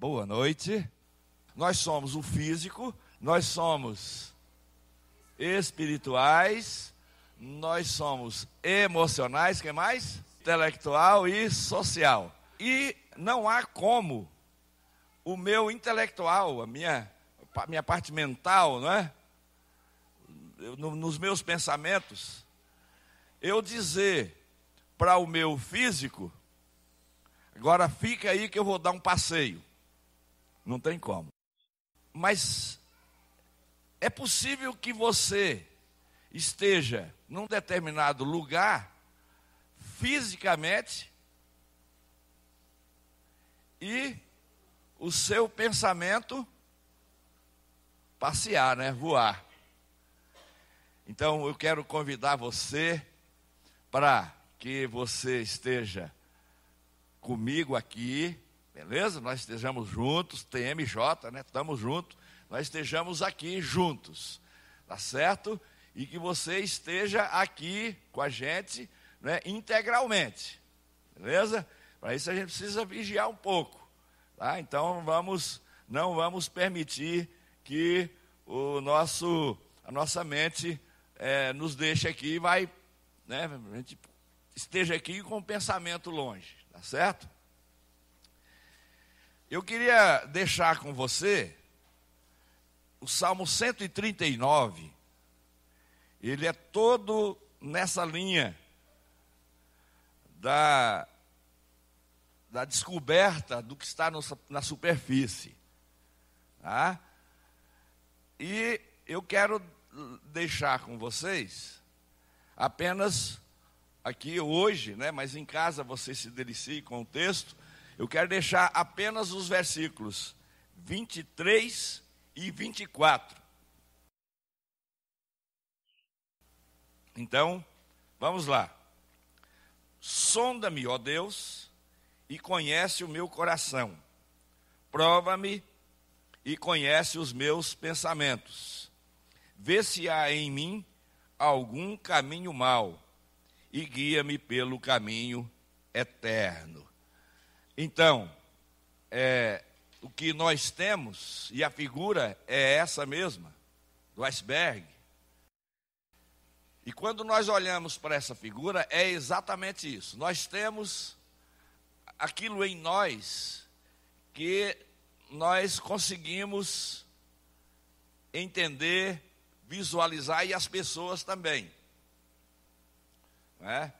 Boa noite. Nós somos o físico, nós somos espirituais, nós somos emocionais, que mais? Intelectual e social. E não há como o meu intelectual, a minha, a minha parte mental, não é? Eu, no, nos meus pensamentos, eu dizer para o meu físico, agora fica aí que eu vou dar um passeio. Não tem como. Mas é possível que você esteja num determinado lugar, fisicamente, e o seu pensamento passear, né? Voar. Então eu quero convidar você para que você esteja comigo aqui, beleza? Nós estejamos juntos, TMJ, né? Estamos juntos, nós estejamos aqui juntos, tá certo? E que você esteja aqui com a gente, né? Integralmente, beleza? Para isso a gente precisa vigiar um pouco, tá? Então vamos, não vamos permitir que o nosso, a nossa mente é, nos deixa aqui e vai, né, a gente esteja aqui com o pensamento longe, tá certo? Eu queria deixar com você o Salmo 139, ele é todo nessa linha da, da descoberta do que está no, na superfície. Tá? E eu quero deixar com vocês apenas aqui hoje, né, mas em casa você se delicie com o texto. Eu quero deixar apenas os versículos 23 e 24. Então, vamos lá. Sonda-me, ó Deus, e conhece o meu coração. Prova-me e conhece os meus pensamentos Vê se há em mim algum caminho mau e guia-me pelo caminho eterno. Então, é, o que nós temos, e a figura é essa mesma, do iceberg. E quando nós olhamos para essa figura, é exatamente isso. Nós temos aquilo em nós que nós conseguimos entender visualizar e as pessoas também. Né?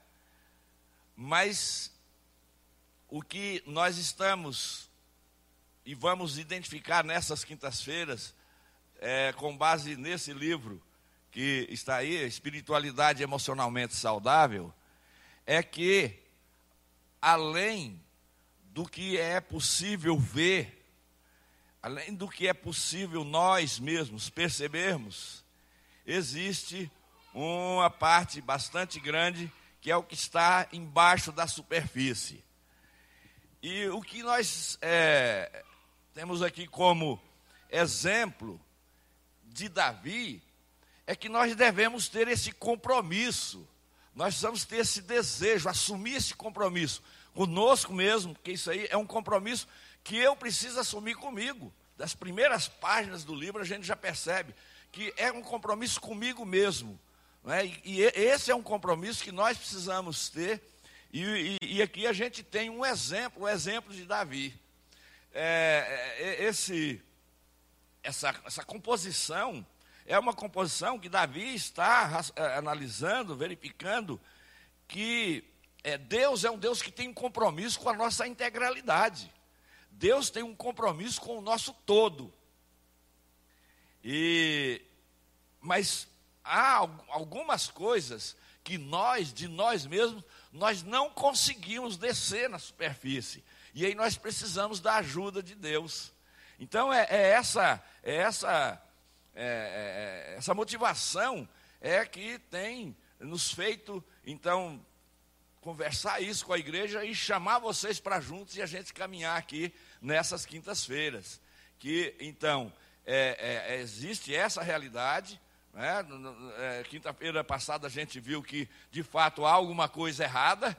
Mas o que nós estamos e vamos identificar nessas quintas-feiras, é, com base nesse livro que está aí, Espiritualidade Emocionalmente Saudável, é que, além do que é possível ver, além do que é possível nós mesmos percebermos, existe uma parte bastante grande que é o que está embaixo da superfície. E o que nós é, temos aqui como exemplo de Davi é que nós devemos ter esse compromisso, nós precisamos ter esse desejo, assumir esse compromisso conosco mesmo, porque isso aí é um compromisso que eu preciso assumir comigo. Das primeiras páginas do livro a gente já percebe que é um compromisso comigo mesmo. Né? E, e, esse é um compromisso que nós precisamos ter. E, e, e aqui a gente tem um exemplo, o um exemplo de Davi. É, é, esse, essa, essa composição é uma composição que Davi está é, analisando, verificando que é, Deus é um Deus que tem um compromisso com a nossa integralidade. Deus tem um compromisso com o nosso todo. E, mas há algumas coisas que nós, de nós mesmos, nós não conseguimos descer na superfície. E aí nós precisamos da ajuda de Deus. Então é, é essa, é essa, é, é, essa motivação é que tem nos feito, então, conversar isso com a igreja e chamar vocês para juntos e a gente caminhar aqui nessas quintas-feiras. Que, então, é, é, existe essa realidade. Né? É, Quinta-feira passada a gente viu que de fato há alguma coisa errada,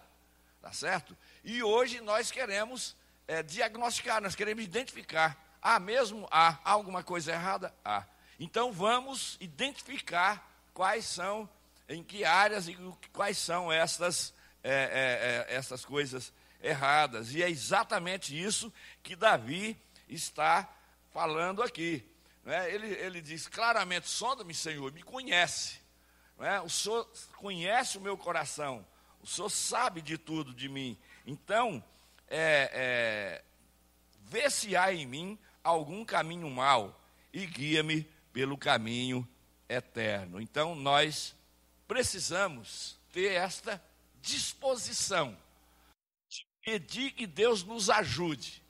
tá certo? E hoje nós queremos é, diagnosticar, nós queremos identificar. Há mesmo? Há alguma coisa errada? Há. Então vamos identificar quais são, em que áreas e quais são essas, é, é, é, essas coisas erradas. E é exatamente isso que Davi está falando aqui. Né? Ele, ele diz claramente: sonda-me, Senhor, me conhece. Né? O Senhor conhece o meu coração. O Senhor sabe de tudo de mim. Então, é, é, vê se há em mim algum caminho mau e guia-me pelo caminho eterno. Então, nós precisamos ter esta disposição de pedir que Deus nos ajude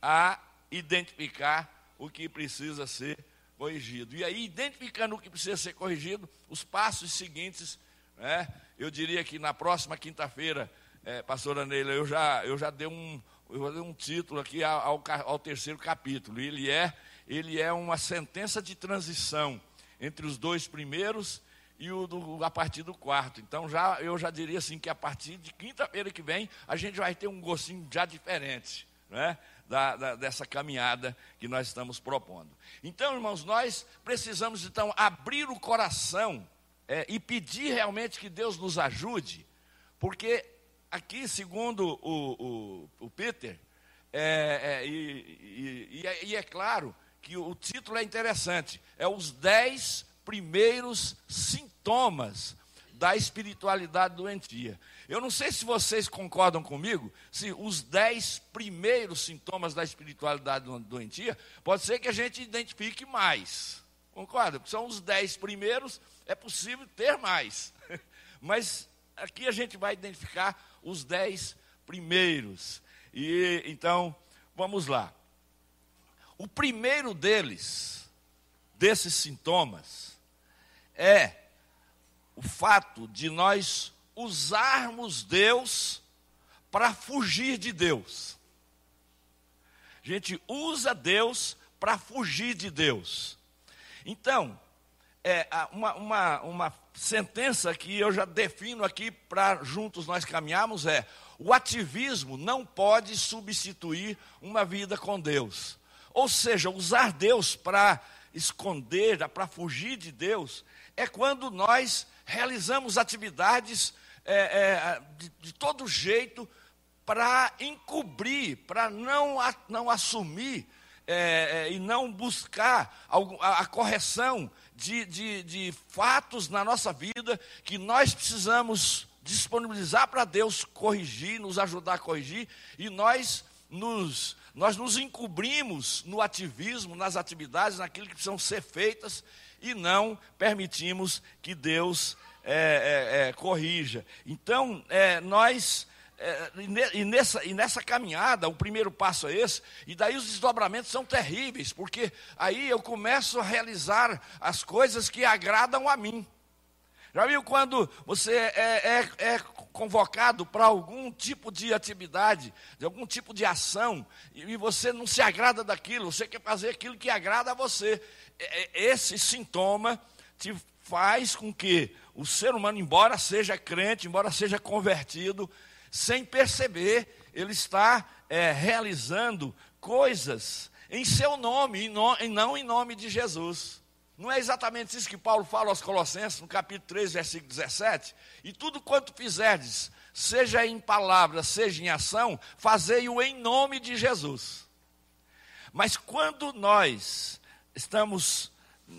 a identificar o que precisa ser corrigido. E aí, identificando o que precisa ser corrigido, os passos seguintes, né, eu diria que na próxima quinta-feira, é, pastora Neila, eu já, eu já dei um, eu dei um título aqui ao, ao terceiro capítulo. Ele é, ele é uma sentença de transição entre os dois primeiros e o do, a partir do quarto. Então já eu já diria assim que a partir de quinta-feira que vem a gente vai ter um gostinho já diferente, né? Da, da, dessa caminhada que nós estamos propondo. Então, irmãos, nós precisamos então abrir o coração é, e pedir realmente que Deus nos ajude, porque aqui, segundo o, o, o Peter, é, é, e, e, e, é, é, claro que o título é interessante, é os dez primeiros sintomas da espiritualidade doentia. Eu não sei se vocês concordam comigo, se os dez primeiros sintomas da espiritualidade doentia, pode ser que a gente identifique mais. Concorda? Porque são os dez primeiros, é possível ter mais. Mas aqui a gente vai identificar os dez primeiros. E então, vamos lá. O primeiro deles, desses sintomas, é o fato de nós usarmos Deus para fugir de Deus. A gente usa Deus para fugir de Deus. Então, é, uma, uma, uma sentença que eu já defino aqui para juntos nós caminharmos é: o ativismo não pode substituir uma vida com Deus. Ou seja, usar Deus para esconder, para fugir de Deus, é quando nós realizamos atividades é, é, de, de todo jeito para encobrir, para não, não assumir é, é, e não buscar a, a correção de, de, de fatos na nossa vida que nós precisamos disponibilizar para Deus corrigir, nos ajudar a corrigir, e nós nos, nós nos encobrimos no ativismo, nas atividades, naquilo que precisam ser feitas, e não permitimos que Deus é, é, é corrija. Então, é, nós é, e, nessa, e nessa caminhada, o primeiro passo é esse, e daí os desdobramentos são terríveis, porque aí eu começo a realizar as coisas que agradam a mim. Já viu quando você é, é, é convocado para algum tipo de atividade, de algum tipo de ação, e, você não se agrada daquilo, você quer fazer aquilo que agrada a você. É, é, esse sintoma te faz com que o ser humano, embora seja crente, embora seja convertido, sem perceber, ele está é, realizando coisas em seu nome e, e não em nome de Jesus. Não é exatamente isso que Paulo fala aos Colossenses, no capítulo 3, versículo 17? E tudo quanto fizerdes, seja em palavra, seja em ação, fazei-o em nome de Jesus. Mas quando nós estamos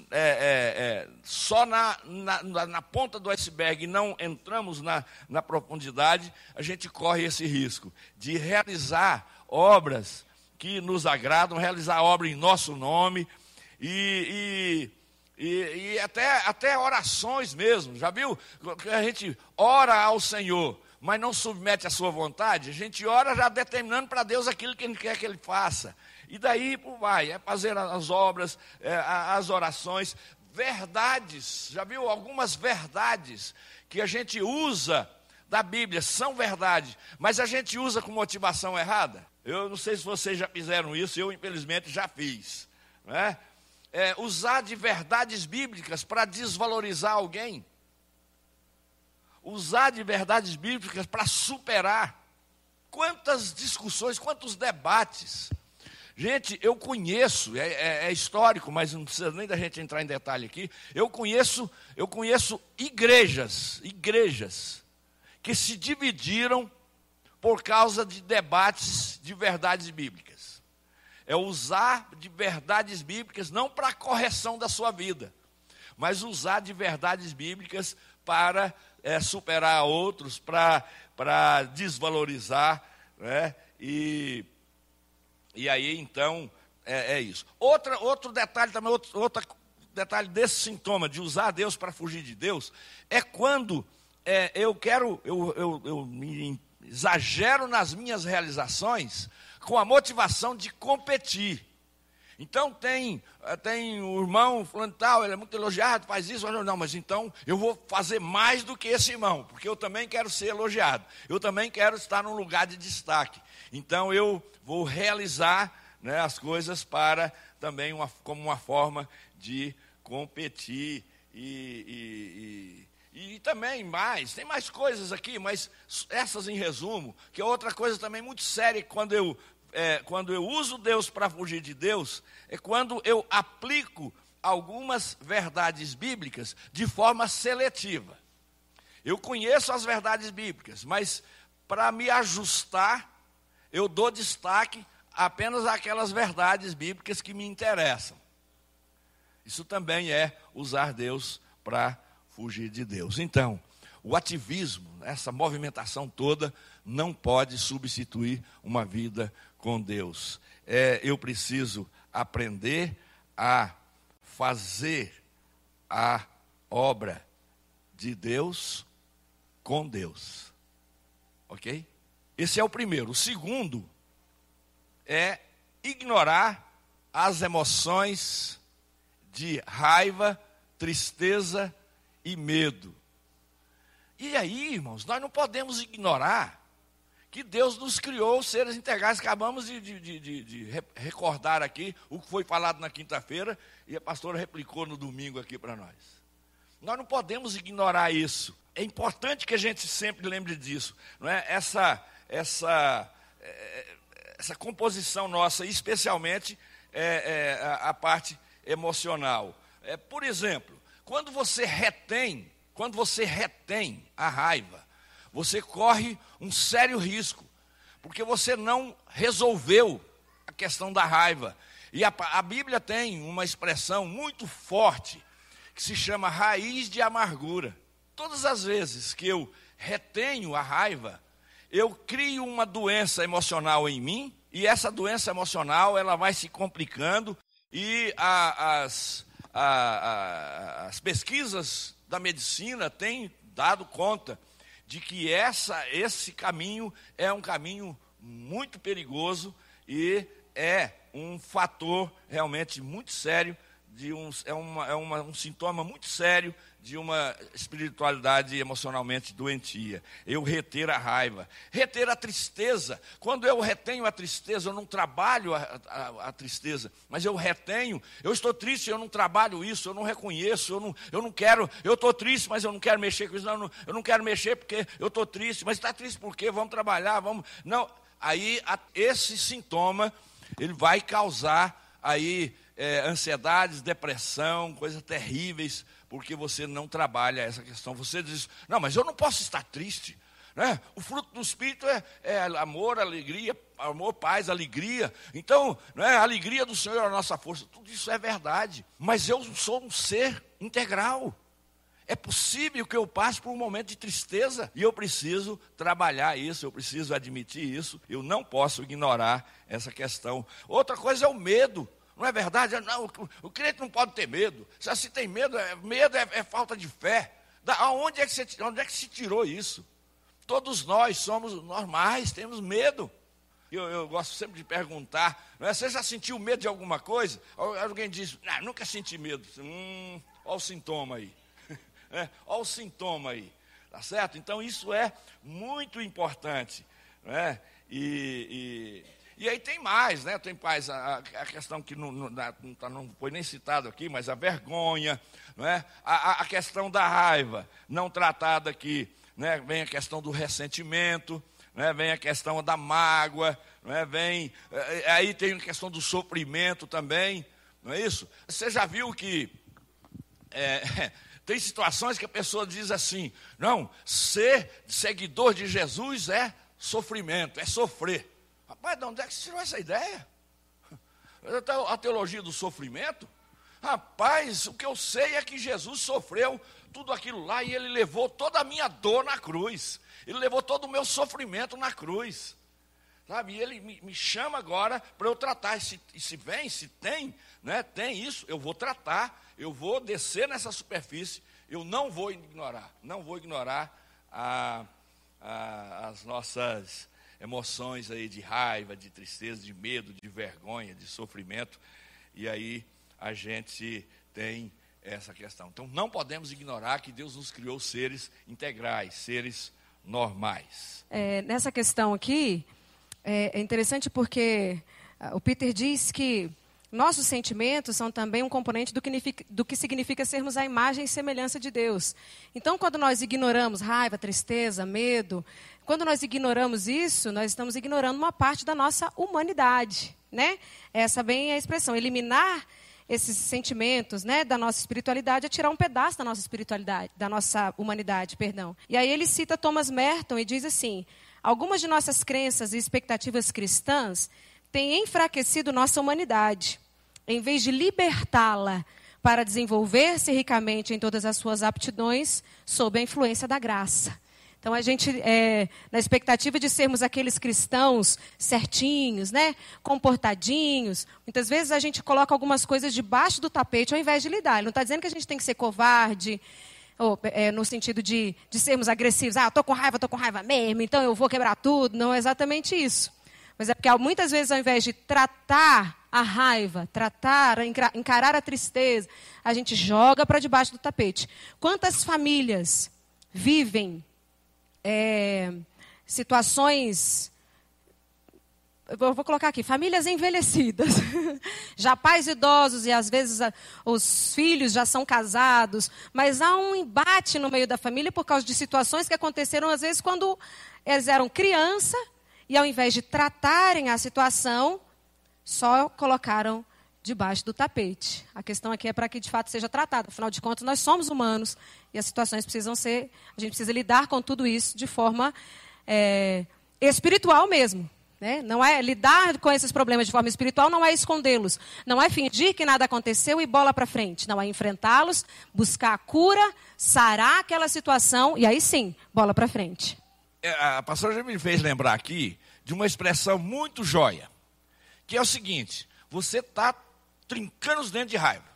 é, é, é, só na, na, na, ponta do iceberg e não entramos na, na profundidade, a gente corre esse risco de realizar obras que nos agradam, realizar obra em nosso nome e, e, e, e até, até orações mesmo. Já viu? A gente ora ao Senhor, mas não submete a sua vontade. A gente ora já determinando para Deus aquilo que Ele quer que Ele faça. E daí vai, é fazer as obras, é, as orações, verdades. Já viu algumas verdades que a gente usa da Bíblia são verdade, mas a gente usa com motivação errada. Eu não sei se vocês já fizeram isso, eu infelizmente já fiz. Né? É, usar de verdades bíblicas para desvalorizar alguém. Usar de verdades bíblicas para superar quantas discussões, quantos debates. Gente, eu conheço, é, é, é, histórico, mas não precisa nem da gente entrar em detalhe aqui. Eu conheço, eu conheço igrejas, igrejas que se dividiram por causa de debates de verdades bíblicas. É usar de verdades bíblicas não para a correção da sua vida, mas usar de verdades bíblicas para é, superar outros, para, para desvalorizar, né? E, e aí então é, é isso. Outra, outro detalhe também, outro, outro detalhe desse sintoma de usar Deus para fugir de Deus, é quando é, eu quero, eu, eu, eu me exagero nas minhas realizações com a motivação de competir. Então tem, eh, tem o irmão fulano tal, ele é muito elogiado, faz isso, não, mas então eu vou fazer mais do que esse irmão, porque eu também quero ser elogiado, eu também quero estar num lugar de destaque. Então eu vou realizar né, as coisas para também uma, como uma forma de competir e, e, e, e, também mais, tem mais coisas aqui, mas essas em resumo, que é outra coisa também muito séria quando eu é, quando eu uso Deus para fugir de Deus, é quando eu aplico algumas verdades bíblicas de forma seletiva. Eu conheço as verdades bíblicas, mas para me ajustar, eu dou destaque apenas àquelas verdades bíblicas que me interessam. Isso também é usar Deus para fugir de Deus. Então, o ativismo, essa movimentação toda, não pode substituir uma vida com Deus. É, eu preciso aprender a fazer a obra de Deus com Deus. Ok? Esse é o primeiro. O segundo é ignorar as emoções de raiva, tristeza e medo. E aí, irmãos, nós não podemos ignorar que Deus nos criou seres integrais. Acabamos de, de, de, de, recordar aqui o que foi falado na quinta-feira e a pastora replicou no domingo aqui para nós. Nós não podemos ignorar isso. É importante que a gente sempre lembre disso. Não é? essa, essa, é, essa composição nossa, especialmente é, é, a, a, parte emocional. É, por exemplo, quando você retém, quando você retém a raiva, você corre um sério risco, porque você não resolveu a questão da raiva. E a, a Bíblia tem uma expressão muito forte que se chama raiz de amargura. Todas as vezes que eu retenho a raiva, eu crio uma doença emocional em mim, e essa doença emocional ela vai se complicando, e a, as, a, as pesquisas da medicina têm dado conta de que essa, esse caminho é um caminho muito perigoso e é um fator realmente muito sério, de um, é, uma, é uma, um sintoma muito sério de uma espiritualidade emocionalmente doentia. Eu reter a raiva, reter a tristeza. Quando eu retenho a tristeza, eu não trabalho a, a, a, tristeza, mas eu retenho. Eu estou triste, eu não trabalho isso, eu não reconheço, eu não, eu não quero. Eu estou triste, mas eu não quero mexer com isso. Não, eu não, eu não quero mexer porque eu estou triste. Mas está triste por quê? Vamos trabalhar, vamos. Não. Aí a, esse sintoma ele vai causar aí é, ansiedades, depressão, coisas terríveis porque você não trabalha essa questão. Você diz, não, mas eu não posso estar triste. Né? O fruto do Espírito é, é amor, alegria, amor, paz, alegria. Então, né, a alegria do Senhor é a nossa força. Tudo isso é verdade. Mas eu sou um ser integral. É possível que eu passe por um momento de tristeza e eu preciso trabalhar isso, eu preciso admitir isso. Eu não posso ignorar essa questão. Outra coisa é o medo. Não é verdade? Não, o, crente não pode ter medo. Se assim tem medo, é, medo é, é, falta de fé. Da, aonde, é que você, onde é que se tirou isso? Todos nós somos normais, temos medo. Eu, eu gosto sempre de perguntar: é, você já sentiu medo de alguma coisa? Alguém diz: não, nunca senti medo. Hum, olha o sintoma aí. é, olha o sintoma aí. Tá certo? Então isso é muito importante. Não é? e, e e aí tem mais, né? Tem mais a, a questão que não, não, tá, não, foi nem citado aqui, mas a vergonha, não é? a, a questão da raiva, não tratada aqui, né? vem a questão do ressentimento, né? vem a questão da mágoa, né? vem, é, aí tem a questão do sofrimento também, não é isso? Você já viu que é, tem situações que a pessoa diz assim: não, ser seguidor de Jesus é sofrimento, é sofrer. Rapaz, de onde é que você tirou essa ideia? A teologia do sofrimento? Rapaz, o que eu sei é que Jesus sofreu tudo aquilo lá e ele levou toda a minha dor na cruz. Ele levou todo o meu sofrimento na cruz. Sabe? E ele me, chama agora para eu tratar. E se, e se vem, se tem, né, tem isso, eu vou tratar, eu vou descer nessa superfície, eu não vou ignorar, não vou ignorar a, a, as nossas emoções aí de raiva, de tristeza, de medo, de vergonha, de sofrimento. E aí a gente tem essa questão. Então não podemos ignorar que Deus nos criou seres integrais, seres normais. É, nessa questão aqui, é, é interessante porque ah, o Peter diz que nossos sentimentos são também um componente do que, do que, significa sermos a imagem e semelhança de Deus. Então, quando nós ignoramos raiva, tristeza, medo, quando nós ignoramos isso, nós estamos ignorando uma parte da nossa humanidade. Né? Essa bem é a expressão. Eliminar esses sentimentos, né, da nossa espiritualidade, é tirar um pedaço da nossa espiritualidade, da nossa humanidade, perdão. E aí ele cita Thomas Merton e diz assim: algumas de nossas crenças e expectativas cristãs têm enfraquecido nossa humanidade, em vez de libertá-la para desenvolver-se ricamente em todas as suas aptidões sob a influência da graça. Então a gente, é, na expectativa de sermos aqueles cristãos certinhos, né, comportadinhos, muitas vezes a gente coloca algumas coisas debaixo do tapete ao invés de lidar. Ele não está dizendo que a gente tem que ser covarde, ou, é, no sentido de, de sermos agressivos. Ah, estou com raiva, estou com raiva mesmo, então eu vou quebrar tudo. Não é exatamente isso. Mas é porque muitas vezes, ao invés de tratar a raiva, tratar, encarar a tristeza, a gente joga para debaixo do tapete. Quantas famílias vivem é, situações. Eu vou colocar aqui, famílias envelhecidas, já pais idosos e às vezes os filhos já são casados, mas há um embate no meio da família por causa de situações que aconteceram às vezes quando eles eram criança e ao invés de tratarem a situação, só colocaram debaixo do tapete. A questão aqui é para que de fato seja tratado. Afinal de contas, nós somos humanos e as situações precisam ser. A gente precisa lidar com tudo isso de forma é, espiritual mesmo. Né? Não é lidar com esses problemas de forma espiritual, não é escondê-los, não é fingir que nada aconteceu e bola para frente, não é enfrentá-los, buscar a cura, sarar aquela situação e aí sim, bola para frente. É, a pastora já me fez lembrar aqui de uma expressão muito joia, que é o seguinte: você está trincando os dentes de raiva.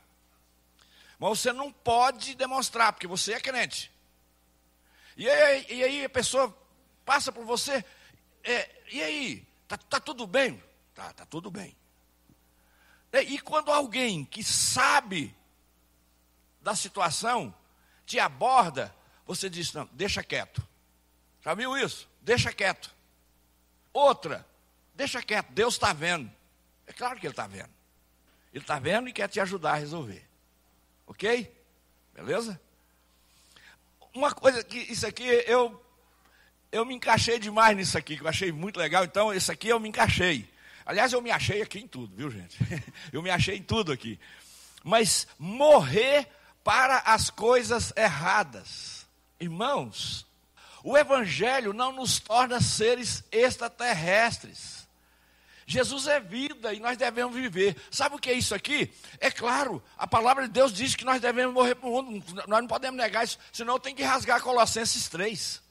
Mas você não pode demonstrar, porque você é crente. E aí, e aí a pessoa passa por você, é, e aí, tá, tá, tudo bem? Tá, tá tudo bem. E, e quando alguém que sabe da situação te aborda, você diz, não, deixa quieto. Já viu isso? Deixa quieto. Outra, deixa quieto, Deus está vendo. É claro que Ele está vendo. Ele está vendo e quer te ajudar a resolver. Ok? Beleza? Uma coisa que isso aqui eu eu me encaixei demais nisso aqui, que eu achei muito legal. Então, isso aqui eu me encaixei. Aliás, eu me achei aqui em tudo, viu, gente? Eu me achei em tudo aqui. Mas morrer para as coisas erradas. Irmãos, o Evangelho não nos torna seres extraterrestres. Jesus é vida e nós devemos viver. Sabe o que é isso aqui? É claro, a palavra de Deus diz que nós devemos morrer para o mundo. Nós não podemos negar isso, senão tem que rasgar Colossenses 3.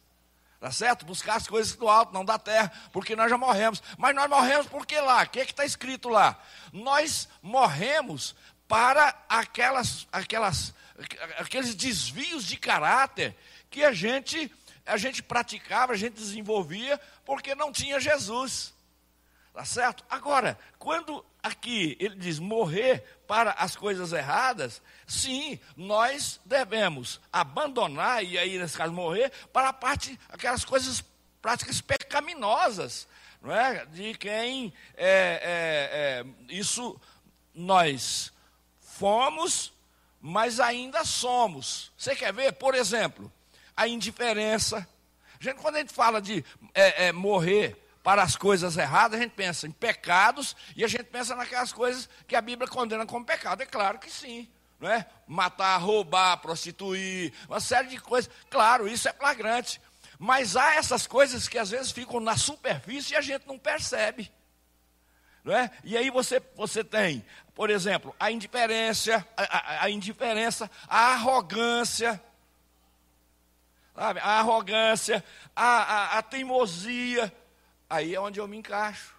Tá certo? Buscar as coisas do alto, não da terra, porque nós já morremos. Mas nós morremos porque lá? O que é está escrito lá? Nós morremos para aquelas, aquelas, aqueles desvios de caráter que a gente, a gente praticava, a gente desenvolvia, porque não tinha Jesus. Tá certo? Agora, quando aqui ele diz morrer para as coisas erradas, sim, nós devemos abandonar, e aí nesse caso morrer, para a parte, aquelas coisas práticas pecaminosas, não é? De quem é, é, é, isso nós fomos, mas ainda somos. Você quer ver, por exemplo, a indiferença. gente, quando a gente fala de é, é, morrer para as coisas erradas, a gente pensa em pecados e a gente pensa naquelas coisas que a Bíblia condena como pecado. É claro que sim. Não é? Matar, roubar, prostituir, uma série de coisas. Claro, isso é flagrante. Mas há essas coisas que às vezes ficam na superfície e a gente não percebe. Não é? E aí você, você tem, por exemplo, a indiferença, a, a, a indiferença, a arrogância, sabe? a arrogância, a, a, teimosia, aí é onde eu me encaixo.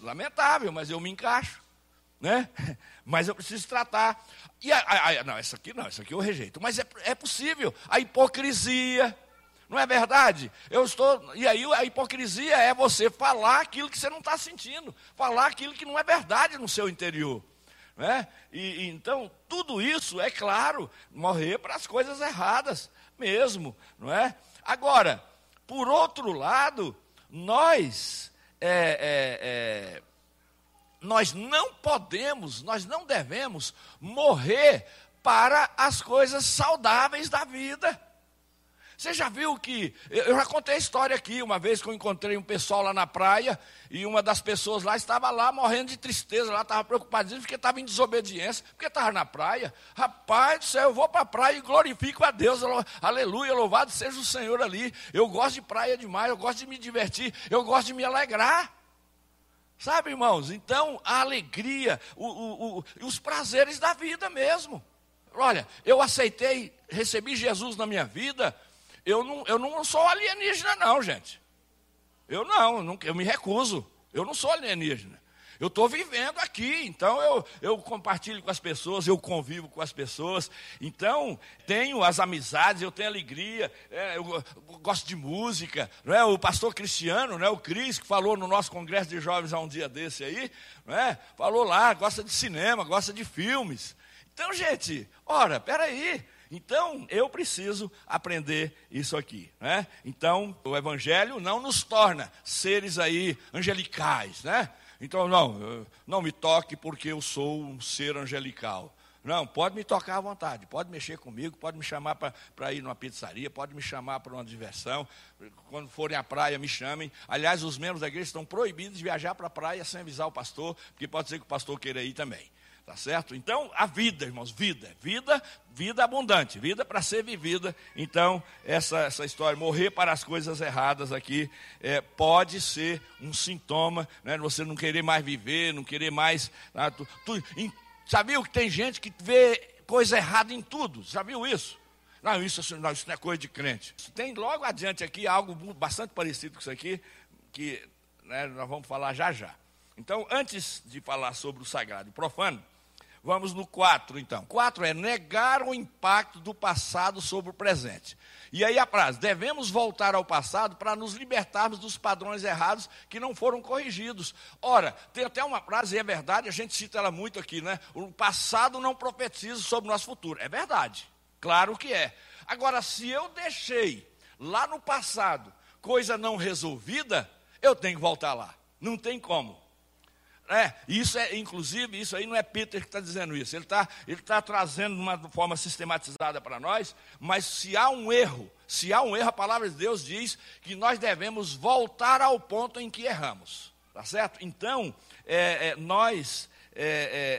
Lamentável, mas eu me encaixo. Né? Mas eu preciso tratar. E a, a, a, não, essa aqui não, essa aqui eu rejeito. Mas é, é possível. A hipocrisia, não é verdade? Eu estou. E aí a hipocrisia é você falar aquilo que você não está sentindo, falar aquilo que não é verdade no seu interior. Né? E, e, então, tudo isso, é claro, morrer para as coisas erradas mesmo, não é? Agora, por outro lado, nós, é, é, é, nós não podemos, nós não devemos morrer para as coisas saudáveis da vida. Você já viu que. Eu já contei a história aqui, uma vez que eu encontrei um pessoal lá na praia, e uma das pessoas lá estava lá morrendo de tristeza, lá estava preocupadinho, porque estava em desobediência, porque estava na praia. Rapaz do céu, eu vou para a praia e glorifico a Deus, aleluia, louvado seja o Senhor ali. Eu gosto de praia demais, eu gosto de me divertir, eu gosto de me alegrar. Sabe, irmãos? Então, a alegria, o, o, o, os prazeres da vida mesmo. Olha, eu aceitei, recebi Jesus na minha vida eu não, eu não sou alienígena, não, gente. Eu não, eu, não, eu me recuso. Eu não sou alienígena. Eu estou vivendo aqui, então eu, eu compartilho com as pessoas, eu convivo com as pessoas, então tenho as amizades, eu tenho alegria, é, eu, eu, gosto de música, não é? O pastor Cristiano, não é? o Cris, que falou no nosso congresso de jovens há um dia desse aí, não é? falou lá, gosta de cinema, gosta de filmes. Então, gente, ora, peraí, então, eu preciso aprender isso aqui. Né? Então, o Evangelho não nos torna seres aí angelicais. Né? Então, não, não me toque porque eu sou um ser angelical. Não, pode me tocar à vontade, pode mexer comigo, pode me chamar para ir numa pizzaria, pode me chamar para uma diversão. Quando forem à praia, me chamem. Aliás, os membros da igreja estão proibidos de viajar para a praia sem avisar o pastor, porque pode ser que o pastor queira ir também. Tá certo? Então, a vida, irmãos, vida, vida, vida abundante, vida para ser vivida. Então, essa, essa história, morrer para as coisas erradas aqui, é, pode ser um sintoma, né, você não querer mais viver, não querer mais. Ah, tu, tu, em, sabia que tem gente que vê coisa errada em tudo? Já viu isso? Não, isso, não, isso não é coisa de crente. Tem logo adiante aqui algo bastante parecido com isso aqui, que né, nós vamos falar já já. Então, antes de falar sobre o sagrado e profano, Vamos no 4, então. 4 é negar o impacto do passado sobre o presente. E aí a frase: devemos voltar ao passado para nos libertarmos dos padrões errados que não foram corrigidos. Ora, tem até uma frase, e é verdade, a gente cita ela muito aqui, né? O passado não profetiza sobre o nosso futuro. É verdade, claro que é. Agora, se eu deixei lá no passado coisa não resolvida, eu tenho que voltar lá. Não tem como. É, isso é, inclusive, isso aí não é Peter que está dizendo isso. Ele está ele tá trazendo de uma forma sistematizada para nós, mas se há um erro, se há um erro, a palavra de Deus diz que nós devemos voltar ao ponto em que erramos. Tá certo? Então, é, é, nós é,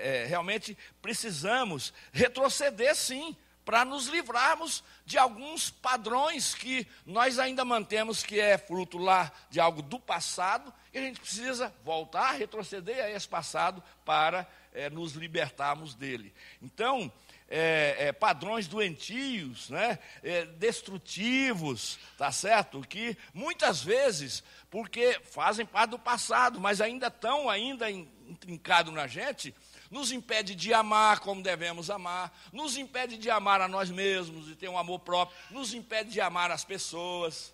é, é realmente precisamos retroceder sim, para nos livrarmos de alguns padrões que nós ainda mantemos que é fruto lá de algo do passado, e a gente precisa voltar, retroceder a esse passado para é, nos libertarmos dele. Então, é, é, padrões doentios, né, é, destrutivos, tá certo? Que muitas vezes, porque fazem parte do passado, mas ainda estão ainda intrincados na gente, nos impede de amar como devemos amar, nos impede de amar a nós mesmos e ter um amor próprio, nos impede de amar as pessoas.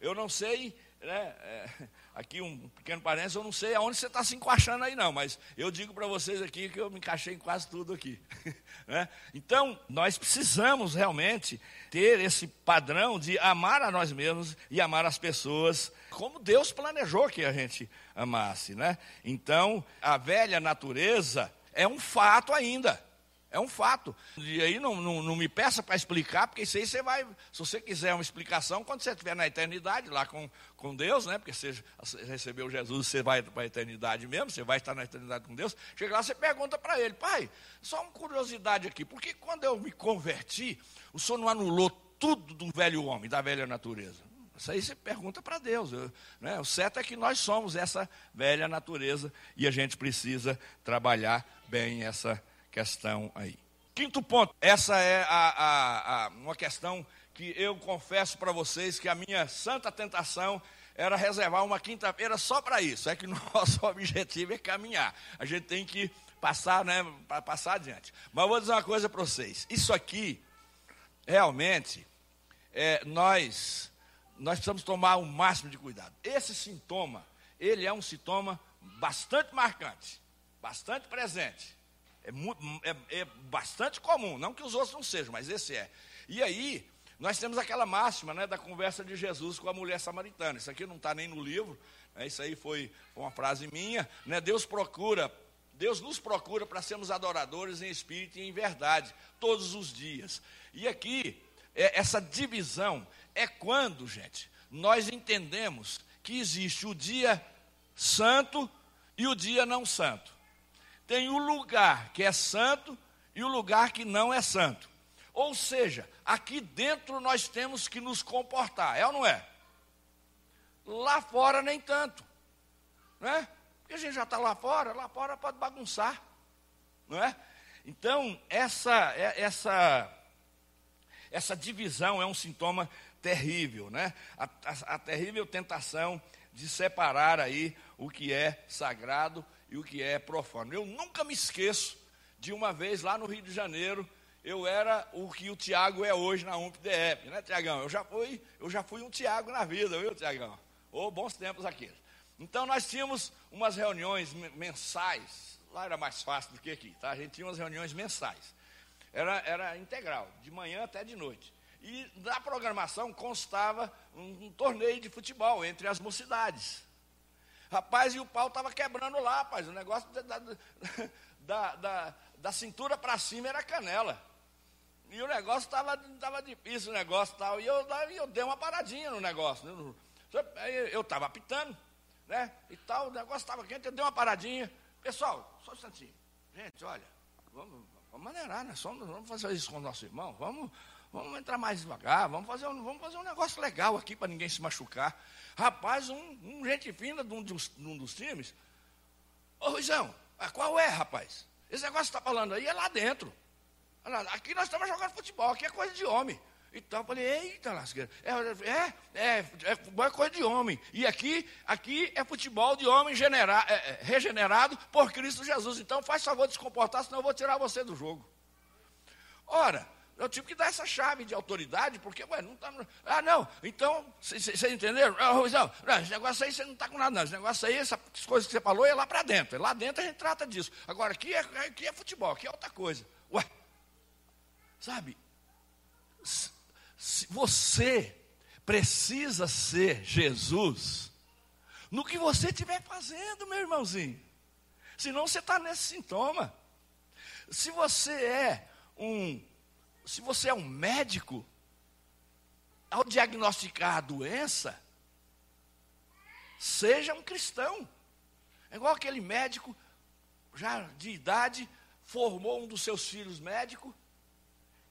Eu não sei, né, é, aqui um pequeno parênteses, eu não sei aonde você está se encaixando aí não, mas eu digo para vocês aqui que eu me encaixei em quase tudo aqui. né? Então, nós precisamos realmente ter esse padrão de amar a nós mesmos e amar as pessoas como Deus planejou que a gente amasse. Né? Então, a velha natureza é um fato ainda. É um fato. E aí não, não, não me peça para explicar, porque isso aí você vai. Se você quiser uma explicação, quando você estiver na eternidade, lá com, com Deus, né? Porque você recebeu Jesus, você vai para a eternidade mesmo, você vai estar na eternidade com Deus. Chega lá, você pergunta para ele, pai, só uma curiosidade aqui, por que quando eu me converti, o senhor não anulou tudo do velho homem, da velha natureza? Isso aí você pergunta para Deus. Né? O certo é que nós somos essa velha natureza e a gente precisa trabalhar bem essa questão aí. Quinto ponto, essa é a, a, a, uma questão que eu confesso para vocês que a minha santa tentação era reservar uma quinta-feira só para isso. É que nosso objetivo é caminhar. A gente tem que passar, né, para passar adiante. Mas vou dizer uma coisa para vocês. Isso aqui, realmente, é, nós, nós precisamos tomar o máximo de cuidado. Esse sintoma, ele é um sintoma bastante marcante, bastante presente. É, é, é, bastante comum, não que os outros não sejam, mas esse é. E aí, nós temos aquela máxima né, da conversa de Jesus com a mulher samaritana. Isso aqui não está nem no livro, né, isso aí foi uma frase minha. Né, Deus procura, Deus nos procura para sermos adoradores em espírito e em verdade, todos os dias. E aqui, é, essa divisão é quando, gente, nós entendemos que existe o dia santo e o dia não santo tem o lugar que é santo e o lugar que não é santo. Ou seja, aqui dentro nós temos que nos comportar, é ou não é? Lá fora nem tanto, né? Porque a gente já está lá fora, lá fora pode bagunçar, não é? Então, essa, é, essa, essa divisão é um sintoma terrível, né? A, a, a terrível tentação de separar aí o que é sagrado e o que é profano. Eu nunca me esqueço de uma vez lá no Rio de Janeiro, eu era o que o Tiago é hoje na UMPDF, né, Tiagão? Eu já fui, eu já fui um Tiago na vida, viu, Tiagão? Ô, oh, bons tempos aqueles. Então nós tínhamos umas reuniões mensais, lá era mais fácil do que aqui, tá? A gente tinha umas reuniões mensais. Era, era integral, de manhã até de noite. E na programação constava um, um torneio de futebol entre as mocidades. Rapaz, e o pau estava quebrando lá, rapaz. O negócio da, da, da, da cintura para cima era canela. E o negócio estava tava difícil, o negócio tal. E eu, eu dei uma paradinha no negócio. Né? Eu estava apitando, né? E tal, o negócio estava quente, eu dei uma paradinha. Pessoal, só um instantinho. Gente, olha, vamos, vamos maneirar, né? Somos, vamos fazer isso com o nosso irmão, vamos, vamos entrar mais devagar, vamos fazer, um, vamos fazer um negócio legal aqui para ninguém se machucar. Rapaz, um, um gente fina de um, de um dos times. Ô Ruizão, qual é, rapaz? Esse negócio que você está falando aí é lá dentro. Aqui nós estamos jogando futebol, aqui é coisa de homem. Então eu falei, eita lasqueira, é, é, é, é, futebol é coisa de homem. E aqui, aqui é futebol de homem genera, é, é, regenerado por Cristo Jesus. Então faz favor de se comportar, senão eu vou tirar você do jogo. Ora, eu tive que dar essa chave de autoridade, porque, ué, não está. Ah, não, então, vocês entenderam? Ah, não, esse negócio aí você não está com nada, não. Esse negócio aí, essas coisas que você falou, é lá para dentro. É lá dentro a gente trata disso. Agora, aqui é, aqui é futebol, aqui é outra coisa. Ué, sabe? Você precisa ser Jesus no que você estiver fazendo, meu irmãozinho. Senão você está nesse sintoma. Se você é um se você é um médico, ao diagnosticar a doença, seja um cristão. É igual aquele médico, já de idade, formou um dos seus filhos médico,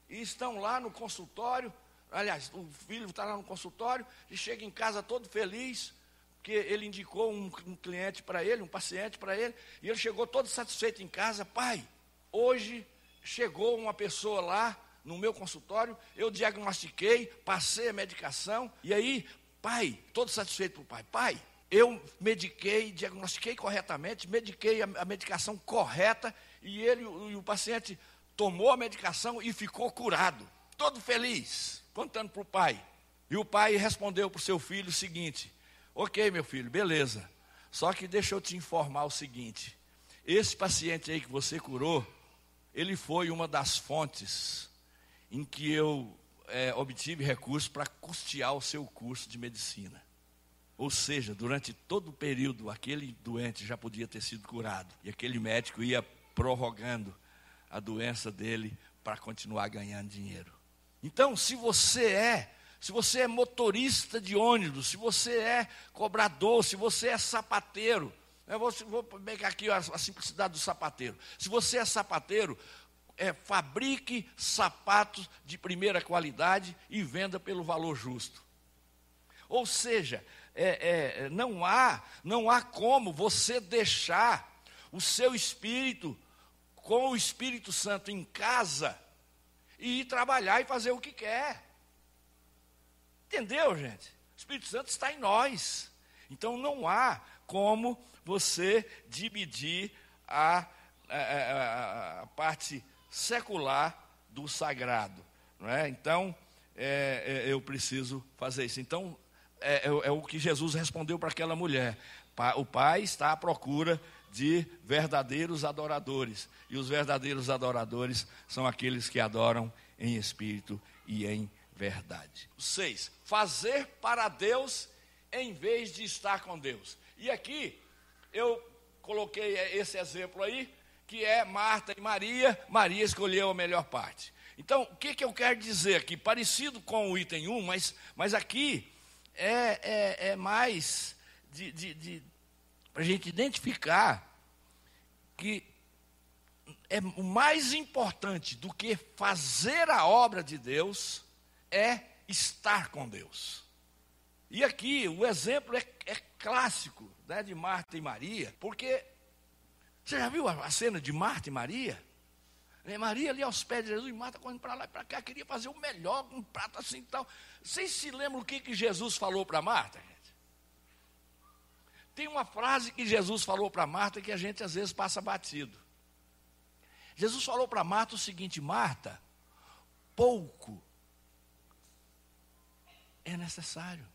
e estão lá no consultório. Aliás, o filho está lá no consultório e chega em casa todo feliz, porque ele indicou um, um cliente para ele, um paciente para ele, e ele chegou todo satisfeito em casa. Pai, hoje chegou uma pessoa lá no meu consultório, eu diagnostiquei, passei a medicação, e aí, pai, todo satisfeito para o pai, pai, eu mediquei, diagnostiquei corretamente, mediquei a, a medicação correta, e ele, o, o paciente tomou a medicação e ficou curado, todo feliz, contando para o pai. E o pai respondeu para o seu filho o seguinte: Ok, meu filho, beleza. Só que deixa eu te informar o seguinte: esse paciente aí que você curou, ele foi uma das fontes em que eu é, obtive recursos para custear o seu curso de medicina. Ou seja, durante todo o período, aquele doente já podia ter sido curado. E aquele médico ia prorrogando a doença dele para continuar ganhando dinheiro. Então, se você é, se você é motorista de ônibus, se você é cobrador, se você é sapateiro, eu vou, vou pegar aqui a, a simplicidade do sapateiro. Se você é sapateiro, é, fabrique sapatos de primeira qualidade e venda pelo valor justo. Ou seja, é, é, não há não há como você deixar o seu espírito com o Espírito Santo em casa e ir trabalhar e fazer o que quer. Entendeu, gente? O Espírito Santo está em nós. Então não há como você dividir a, a, a, a parte secular do sagrado. Não é? Então, é, é, eu preciso fazer isso. Então, é, é, é o que Jesus respondeu para aquela mulher. O Pai está à procura de verdadeiros adoradores. E os verdadeiros adoradores são aqueles que adoram em espírito e em verdade. Seis, fazer para Deus em vez de estar com Deus. E aqui eu coloquei esse exemplo aí, que é Marta e Maria. Maria escolheu a melhor parte. Então, o que, que eu quero dizer aqui? Parecido com o item 1, mas, mas aqui é, é, é mais de, de, de para a gente identificar que é o mais importante do que fazer a obra de Deus é estar com Deus. E aqui o exemplo é, é clássico né, de Marta e Maria, porque você já viu a, cena de Marta e Maria? E Maria ali aos pés de Jesus, e Marta correndo para lá e para cá, queria fazer o melhor, um prato assim e tal. Vocês se lembram o que, que Jesus falou para Marta? Tem uma frase que Jesus falou para Marta que a gente às vezes passa batido. Jesus falou para Marta o seguinte: Marta, pouco é necessário.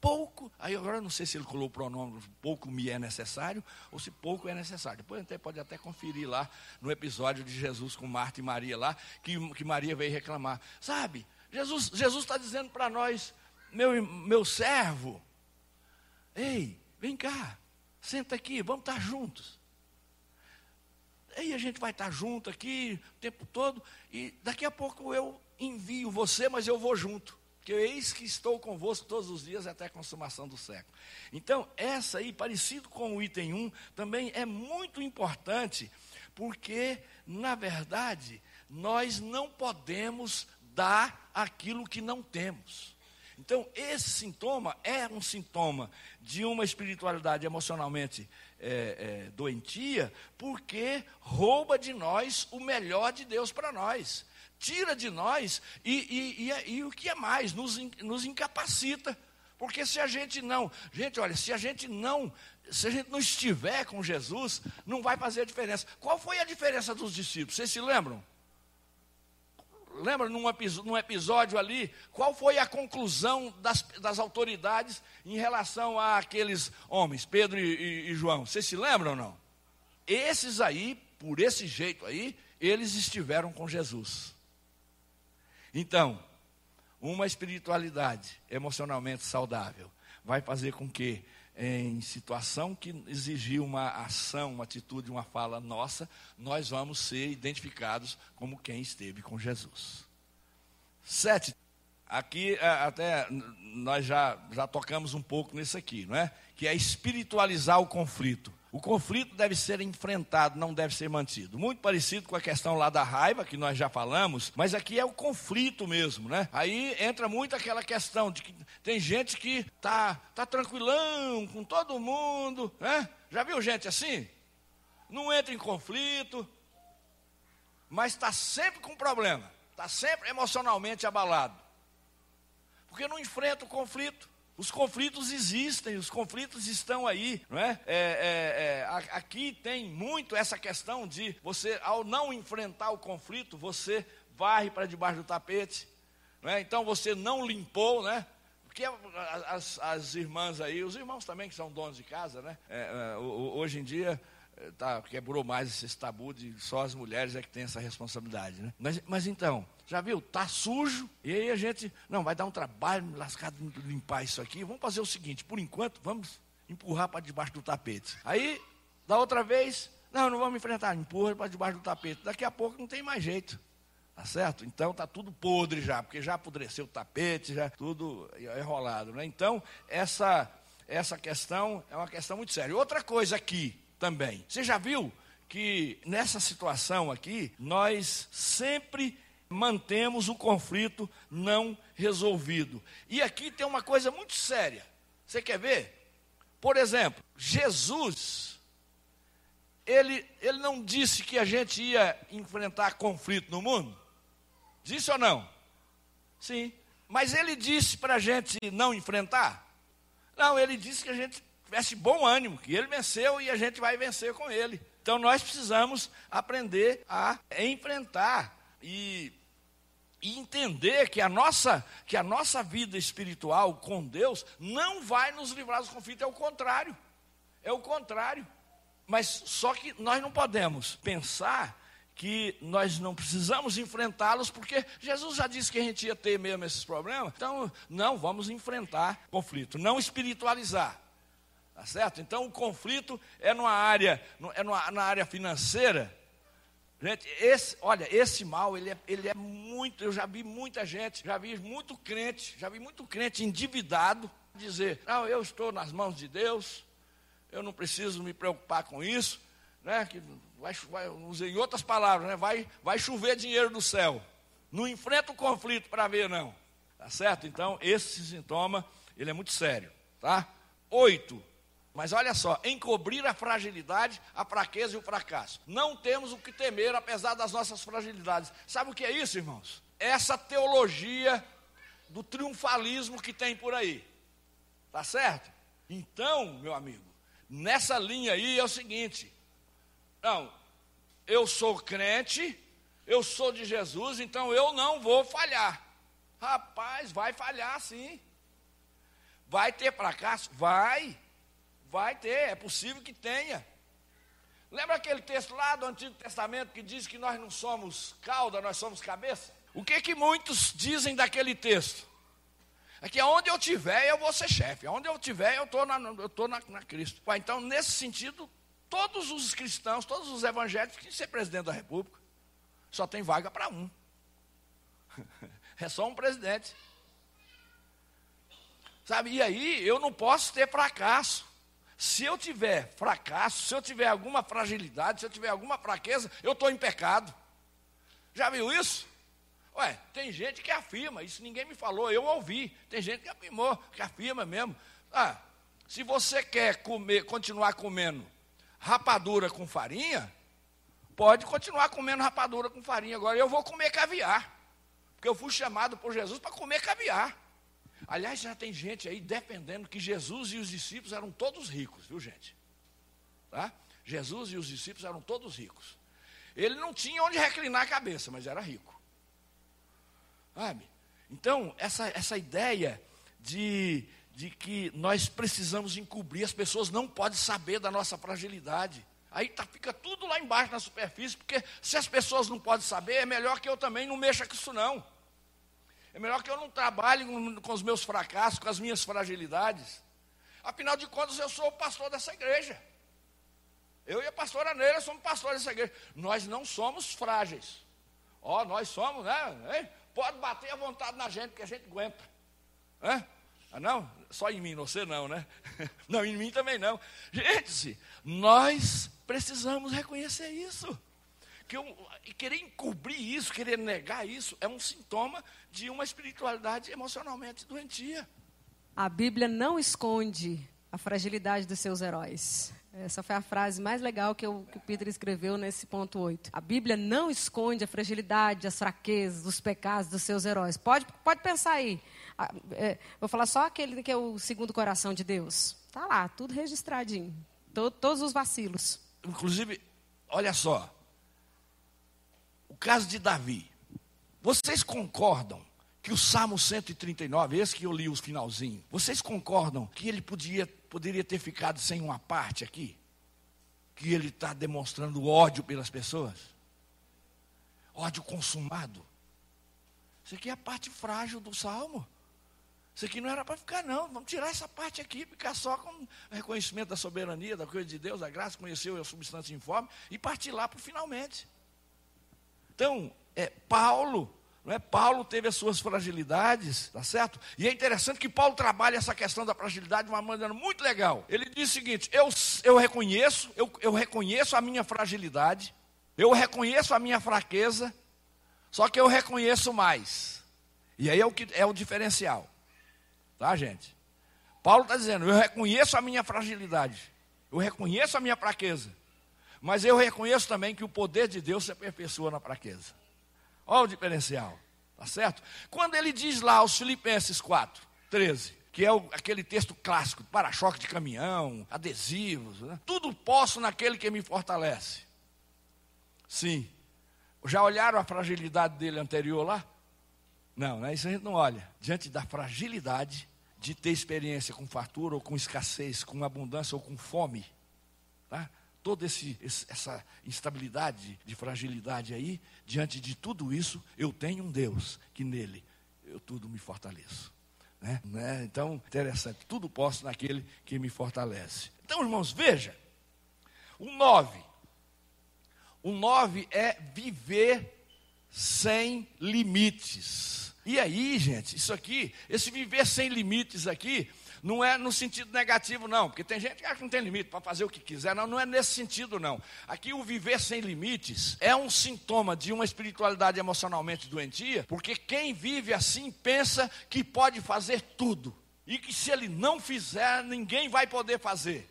Pouco, aí agora não sei se ele colocou o pronome pouco me é necessário ou se pouco é necessário. Depois até pode até conferir lá no episódio de Jesus com Marta e Maria lá, que, que Maria veio reclamar. Sabe, Jesus está dizendo para nós, meu, meu servo, ei, vem cá, senta aqui, vamos estar juntos. Aí a gente vai estar junto aqui o tempo todo, e daqui a pouco eu envio você, mas eu vou junto que eis que estou convosco todos os dias até a consumação do século. Então, essa aí, parecido com o item 1, também é muito importante, porque, na verdade, nós não podemos dar aquilo que não temos. Então, esse sintoma é um sintoma de uma espiritualidade emocionalmente é, é, doentia, porque rouba de nós o melhor de Deus para nós tira de nós e, e, e, é, e o que é mais, nos, nos incapacita. Porque se a gente não, gente, olha, se a gente não, se a gente não estiver com Jesus, não vai fazer a diferença. Qual foi a diferença dos discípulos? Vocês se lembram? Lembra num, num episódio ali, qual foi a conclusão das, das autoridades em relação àqueles homens, Pedro e, e, e João? Vocês se lembram ou não? Esses aí, por esse jeito aí, eles estiveram com Jesus. Então, uma espiritualidade emocionalmente saudável vai fazer com que, em situação que exigir uma ação, uma atitude, uma fala nossa, nós vamos ser identificados como quem esteve com Jesus. Sete. Aqui é, até nós já, já tocamos um pouco nisso aqui, não é? Que é espiritualizar o conflito. O conflito deve ser enfrentado, não deve ser mantido. Muito parecido com a questão lá da raiva, que nós já falamos, mas aqui é o conflito mesmo, né? Aí entra muito aquela questão de que tem gente que tá, tá tranquilão com todo mundo, né? Já viu gente assim? Não entra em conflito, mas está sempre com problema, está sempre emocionalmente abalado, porque não enfrenta o conflito. Os conflitos existem, os conflitos estão aí, não é? é, é, é aqui tem muito essa questão de você, ao não enfrentar o conflito, você varre para debaixo do tapete, não é? Então você não limpou, né? Porque as, as irmãs aí, os irmãos também que são donos de casa, né? É, é, hoje em dia tá, quebrou mais esse tabu de só as mulheres é que tem essa responsabilidade, né? Mas, mas então, já viu? Tá sujo, e aí a gente, não, vai dar um trabalho lascado limpar isso aqui. Vamos fazer o seguinte, por enquanto, vamos empurrar para debaixo do tapete. Aí, da outra vez, Não, não vamos enfrentar, empurra para debaixo do tapete. Daqui a pouco não tem mais jeito. Tá certo? Então tá tudo podre já, porque já apodreceu o tapete, já tudo enrolado, né? Então, essa essa questão é uma questão muito séria. Outra coisa aqui também. Você já viu que nessa situação aqui, nós sempre mantemos o conflito não resolvido. E aqui tem uma coisa muito séria. Você quer ver? Por exemplo, Jesus ele, ele não disse que a gente ia enfrentar conflito no mundo? Disse ou não? Sim. Mas ele disse para a gente não enfrentar? Não, ele disse que a gente tivesse bom ânimo, que ele venceu e a gente vai vencer com ele. Então nós precisamos aprender a enfrentar e, e entender que a, nossa, que a nossa vida espiritual com Deus não vai nos livrar dos conflitos, é o contrário. É o contrário. Mas só que nós não podemos pensar que nós não precisamos enfrentá-los, porque Jesus já disse que a gente ia ter mesmo esses problemas. Então, não, vamos enfrentar conflito, não espiritualizar. Tá certo? Então, o conflito é numa área, é numa, na área financeira. Gente, esse, olha, esse mal, ele é, ele é muito, eu já vi muita gente, já vi muito crente, já vi muito crente endividado dizer, não, eu estou nas mãos de Deus, eu não preciso me preocupar com isso, né? Que vai, vai, usei outras palavras, né? Vai, vai chover dinheiro do céu. Não enfrenta o conflito para ver, não. Tá certo? Então, esse sintoma, ele é muito sério, tá? Oito. Mas olha só, encobrir a fragilidade, a fraqueza e o fracasso. Não temos o que temer, apesar das nossas fragilidades. Sabe o que é isso, irmãos? Essa teologia do triunfalismo que tem por aí. Tá certo? Então, meu amigo, nessa linha aí é o seguinte: não, eu sou crente, eu sou de Jesus, então eu não vou falhar. Rapaz, vai falhar sim. Vai ter fracasso? Vai. Vai ter, é possível que tenha. Lembra aquele texto lá do Antigo Testamento que diz que nós não somos cauda, nós somos cabeça? O que que muitos dizem daquele texto? É que aonde eu tiver, eu vou ser chefe. Aonde eu tiver, eu estou na, eu na, na Cristo. Então, nesse sentido, todos os cristãos, todos os evangélicos querem ser presidente da República. Só tem vaga para um. É só um presidente. Sabe? E aí, eu não posso ter fracasso. Se eu tiver fracasso, se eu tiver alguma fragilidade, se eu tiver alguma fraqueza, eu estou em pecado. Já viu isso? Ué, tem gente que afirma, isso ninguém me falou, eu ouvi. Tem gente que afirmou, que afirma mesmo. Ah, se você quer comer, continuar comendo rapadura com farinha, pode continuar comendo rapadura com farinha. Agora eu vou comer caviar. Porque eu fui chamado por Jesus para comer caviar. Aliás, já tem gente aí defendendo que Jesus e os discípulos eram todos ricos, viu gente? Tá? Jesus e os discípulos eram todos ricos. Ele não tinha onde reclinar a cabeça, mas era rico. Sabe? Então, essa, essa ideia de, de que nós precisamos encobrir, as pessoas não podem saber da nossa fragilidade. Aí tá, fica tudo lá embaixo na superfície, porque se as pessoas não podem saber, é melhor que eu também não mexa com isso não. É melhor que eu não trabalhe com, os meus fracassos, com as minhas fragilidades. Afinal de contas, eu sou o pastor dessa igreja. Eu e a pastora Neira somos pastores dessa igreja. Nós não somos frágeis. Ó, oh, nós somos, né? Hein? Pode bater à vontade na gente, que a gente aguenta. Hã? Ah, não? Só em mim, você não, né? Não, em mim também não. Gente, nós precisamos reconhecer isso. Que eu, querer encobrir isso, querer negar isso, é um sintoma de uma espiritualidade emocionalmente doentia. A Bíblia não esconde a fragilidade dos seus heróis. Essa foi a frase mais legal que, eu, que o Peter escreveu nesse ponto 8. A Bíblia não esconde a fragilidade, as fraquezas, os pecados dos seus heróis. Pode, pode pensar aí. Ah, é, vou falar só aquele que é o segundo coração de Deus. Está lá, tudo registradinho. Todo, todos os vacilos. Inclusive, olha só. O caso de Davi. Vocês concordam que o Salmo 139, esse que eu li o finalzinho, vocês concordam que ele podia poderia ter ficado sem uma parte aqui? Que ele está demonstrando ódio pelas pessoas? Ódio consumado. Isso aqui é a parte frágil do salmo. Isso aqui não era para ficar, não. Vamos tirar essa parte aqui, ficar só com reconhecimento da soberania, da coisa de Deus, da graça, conheceu a substância informe e partir lá para o finalmente. Então, é, Paulo, não é? Paulo teve as suas fragilidades, tá certo? E é interessante que Paulo trabalha essa questão da fragilidade de uma maneira muito legal. Ele diz o seguinte: eu, eu reconheço, eu, eu reconheço a minha fragilidade, eu reconheço a minha fraqueza, só que eu reconheço mais. E aí é o que é o diferencial. Tá, gente? Paulo está dizendo: eu reconheço a minha fragilidade, eu reconheço a minha fraqueza, mas eu reconheço também que o poder de Deus se aperfeiçoa na fraqueza. Olha o diferencial, tá certo? Quando ele diz lá aos Filipenses 4, 13, que é o, aquele texto clássico, para-choque de caminhão, adesivos, né? tudo posso naquele que me fortalece. Sim. Já olharam a fragilidade dele anterior lá? Não, né? isso a gente não olha. Diante da fragilidade, de ter experiência com fartura ou com escassez, com abundância ou com fome. Tá? Toda esse, essa instabilidade, de fragilidade aí, diante de tudo isso, eu tenho um Deus que nele eu tudo me fortaleço. Né? Né? Então, interessante, tudo posso naquele que me fortalece. Então, irmãos, veja, o 9. O 9 é viver sem limites. E aí, gente, isso aqui, esse viver sem limites aqui, não é no sentido negativo, não, porque tem gente que acha que não tem limite para fazer o que quiser, não, não é nesse sentido, não. Aqui o viver sem limites é um sintoma de uma espiritualidade emocionalmente doentia, porque quem vive assim pensa que pode fazer tudo, e que se ele não fizer, ninguém vai poder fazer.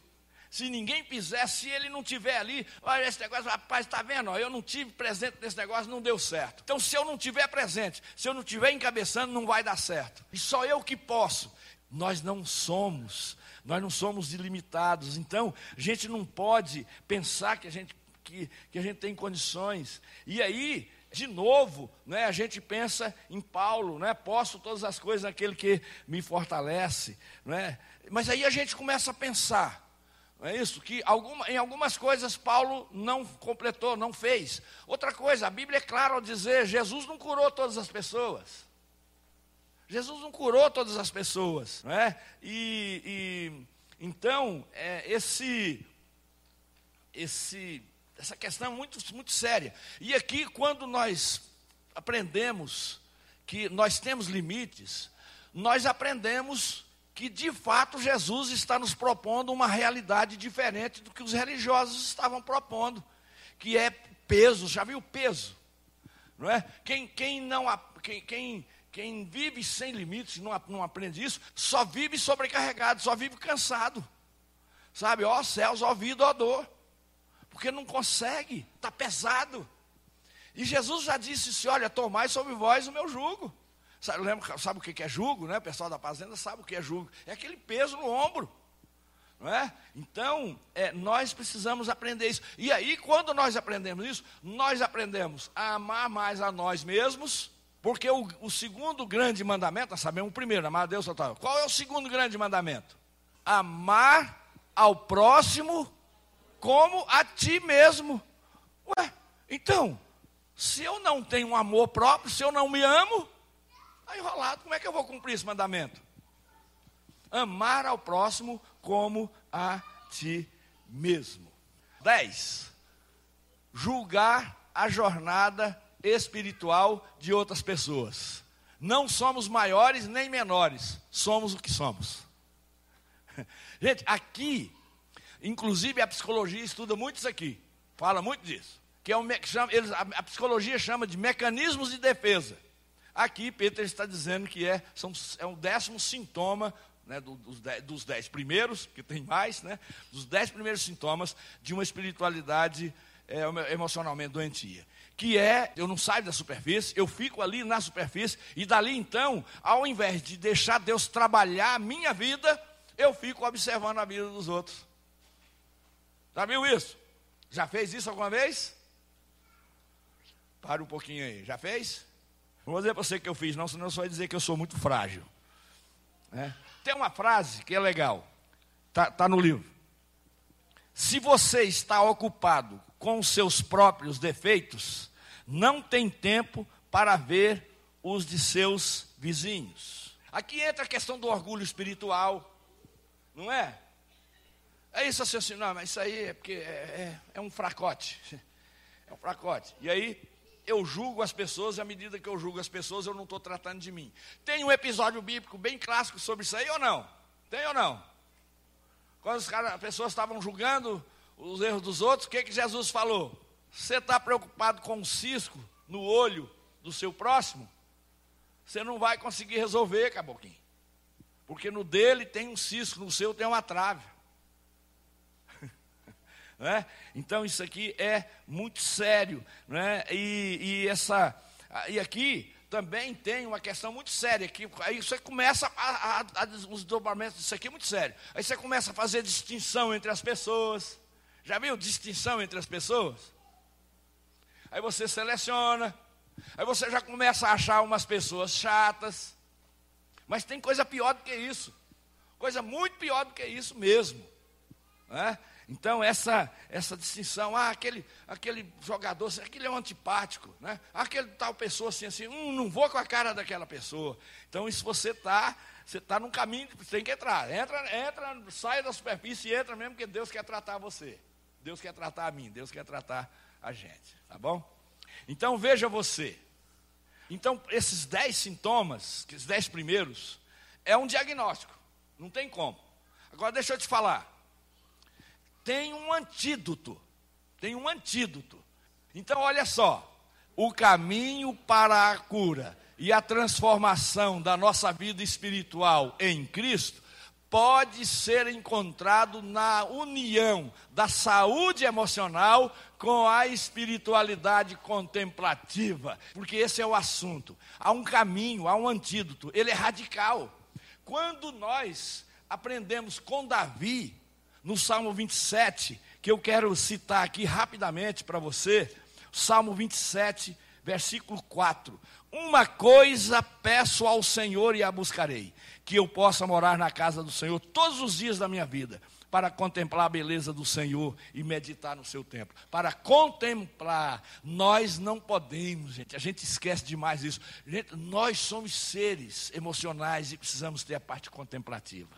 Se ninguém fizer, se ele não tiver ali, olha esse negócio, rapaz, está vendo? eu não tive presente nesse negócio, não deu certo. Então, se eu não tiver presente, se eu não tiver encabeçando, não vai dar certo. E só eu que posso. Nós não somos, nós não somos ilimitados. Então, a gente não pode pensar que a gente, que, que a gente tem condições. E aí, de novo, né, a gente pensa em Paulo, né, posso todas as coisas naquele que me fortalece. Né? Mas aí a gente começa a pensar. É isso? Que alguma, em algumas coisas Paulo não completou, não fez. Outra coisa, a Bíblia é clara ao dizer: Jesus não curou todas as pessoas. Jesus não curou todas as pessoas. Não é? E, e então, é, esse, esse, essa questão é muito, muito séria. E aqui, quando nós aprendemos que nós temos limites, nós aprendemos que de fato Jesus está nos propondo uma realidade diferente do que os religiosos estavam propondo, que é peso, já viu peso? Não é? Quem, quem, não, quem, quem, quem vive sem limites, não, não aprende isso, só vive sobrecarregado, só vive cansado. Sabe, ó céus, ó vida, ó dor. Porque não consegue, está pesado. E Jesus já disse: se olha, tomai sobre vós o meu jugo. Sabe, lembra, sabe o que é jugo, né? O pessoal da fazenda sabe o que é jugo. É aquele peso no ombro. Não é? Então, é, nós precisamos aprender isso. E aí, quando nós aprendemos isso, nós aprendemos a amar mais a nós mesmos, porque o, o segundo grande mandamento, nós sabemos o primeiro, amar a Deus total. Qual é o segundo grande mandamento? Amar ao próximo como a ti mesmo. Ué, então, se eu não tenho um amor próprio, se eu não me amo, Está enrolado, como é que eu vou cumprir esse mandamento? Amar ao próximo como a ti mesmo. 10. Julgar a jornada espiritual de outras pessoas. Não somos maiores nem menores, somos o que somos. Gente, aqui, inclusive a psicologia estuda muito isso aqui, fala muito disso. Que é um, chama, eles, a, psicologia chama de mecanismos de defesa. Aqui Pedro está dizendo que é, são, é um décimo sintoma né, dos, dez, dos, dez, primeiros, que tem mais, né, dos dez primeiros sintomas de uma espiritualidade é, emocionalmente doentia. Que é, eu não saio da superfície, eu fico ali na superfície, e dali então, ao invés de deixar Deus trabalhar a minha vida, eu fico observando a vida dos outros. Já viu isso? Já fez isso alguma vez? Para um pouquinho aí. Já fez? Não vou dizer para você que eu fiz, não, senão só vai dizer que eu sou muito frágil. É. Tem uma frase que é legal, está tá no livro. Se você está ocupado com os seus próprios defeitos, não tem tempo para ver os de seus vizinhos. Aqui entra a questão do orgulho espiritual, não é? É isso assim, assim não, mas isso aí é porque é, é, é um fracote. É um fracote. E aí eu julgo as pessoas, e à medida que eu julgo as pessoas, eu não estou tratando de mim. Tem um episódio bíblico bem clássico sobre isso aí ou não? Tem ou não? Quando as pessoas estavam julgando os erros dos outros, o que, que Jesus falou? Você está preocupado com um cisco no olho do seu próximo? Você não vai conseguir resolver, caboclinho. Porque no dele tem um cisco, no seu tem uma trave. Né? Então isso aqui é muito sério. Né? E, e, essa, e aqui também tem uma questão muito séria. Que, aí você começa a, a, a, os dobramentos disso aqui é muito sério. Aí você começa a fazer distinção entre as pessoas. Já viu distinção entre as pessoas? Aí você seleciona. Aí você já começa a achar umas pessoas chatas. Mas tem coisa pior do que isso. Coisa muito pior do que isso mesmo. Né? Então, essa, essa distinção, ah, aquele, aquele jogador, aquele é um antipático, né? aquele tal pessoa assim, assim, hum, não vou com a cara daquela pessoa. Então, isso você está você está num caminho, você tem que entrar. Entra, entra, sai da superfície e entra mesmo, porque Deus quer tratar você. Deus quer tratar a mim, Deus quer tratar a gente, tá bom? Então, veja você. Então, esses dez sintomas, esses dez primeiros, é um diagnóstico, não tem como. Agora, deixa eu te falar tem um antídoto. Tem um antídoto. Então, olha só: o caminho para a cura e a transformação da nossa vida espiritual em Cristo pode ser encontrado na união da saúde emocional com a espiritualidade contemplativa, porque esse é o assunto. Há um caminho, há um antídoto, ele é radical. Quando nós aprendemos com Davi no Salmo 27, que eu quero citar aqui rapidamente para você, Salmo 27, versículo 4. Uma coisa peço ao Senhor e a buscarei, que eu possa morar na casa do Senhor todos os dias da minha vida, para contemplar a beleza do Senhor e meditar no seu templo. Para contemplar, nós não podemos, gente, a gente esquece demais isso. Gente, nós somos seres emocionais e precisamos ter a parte contemplativa.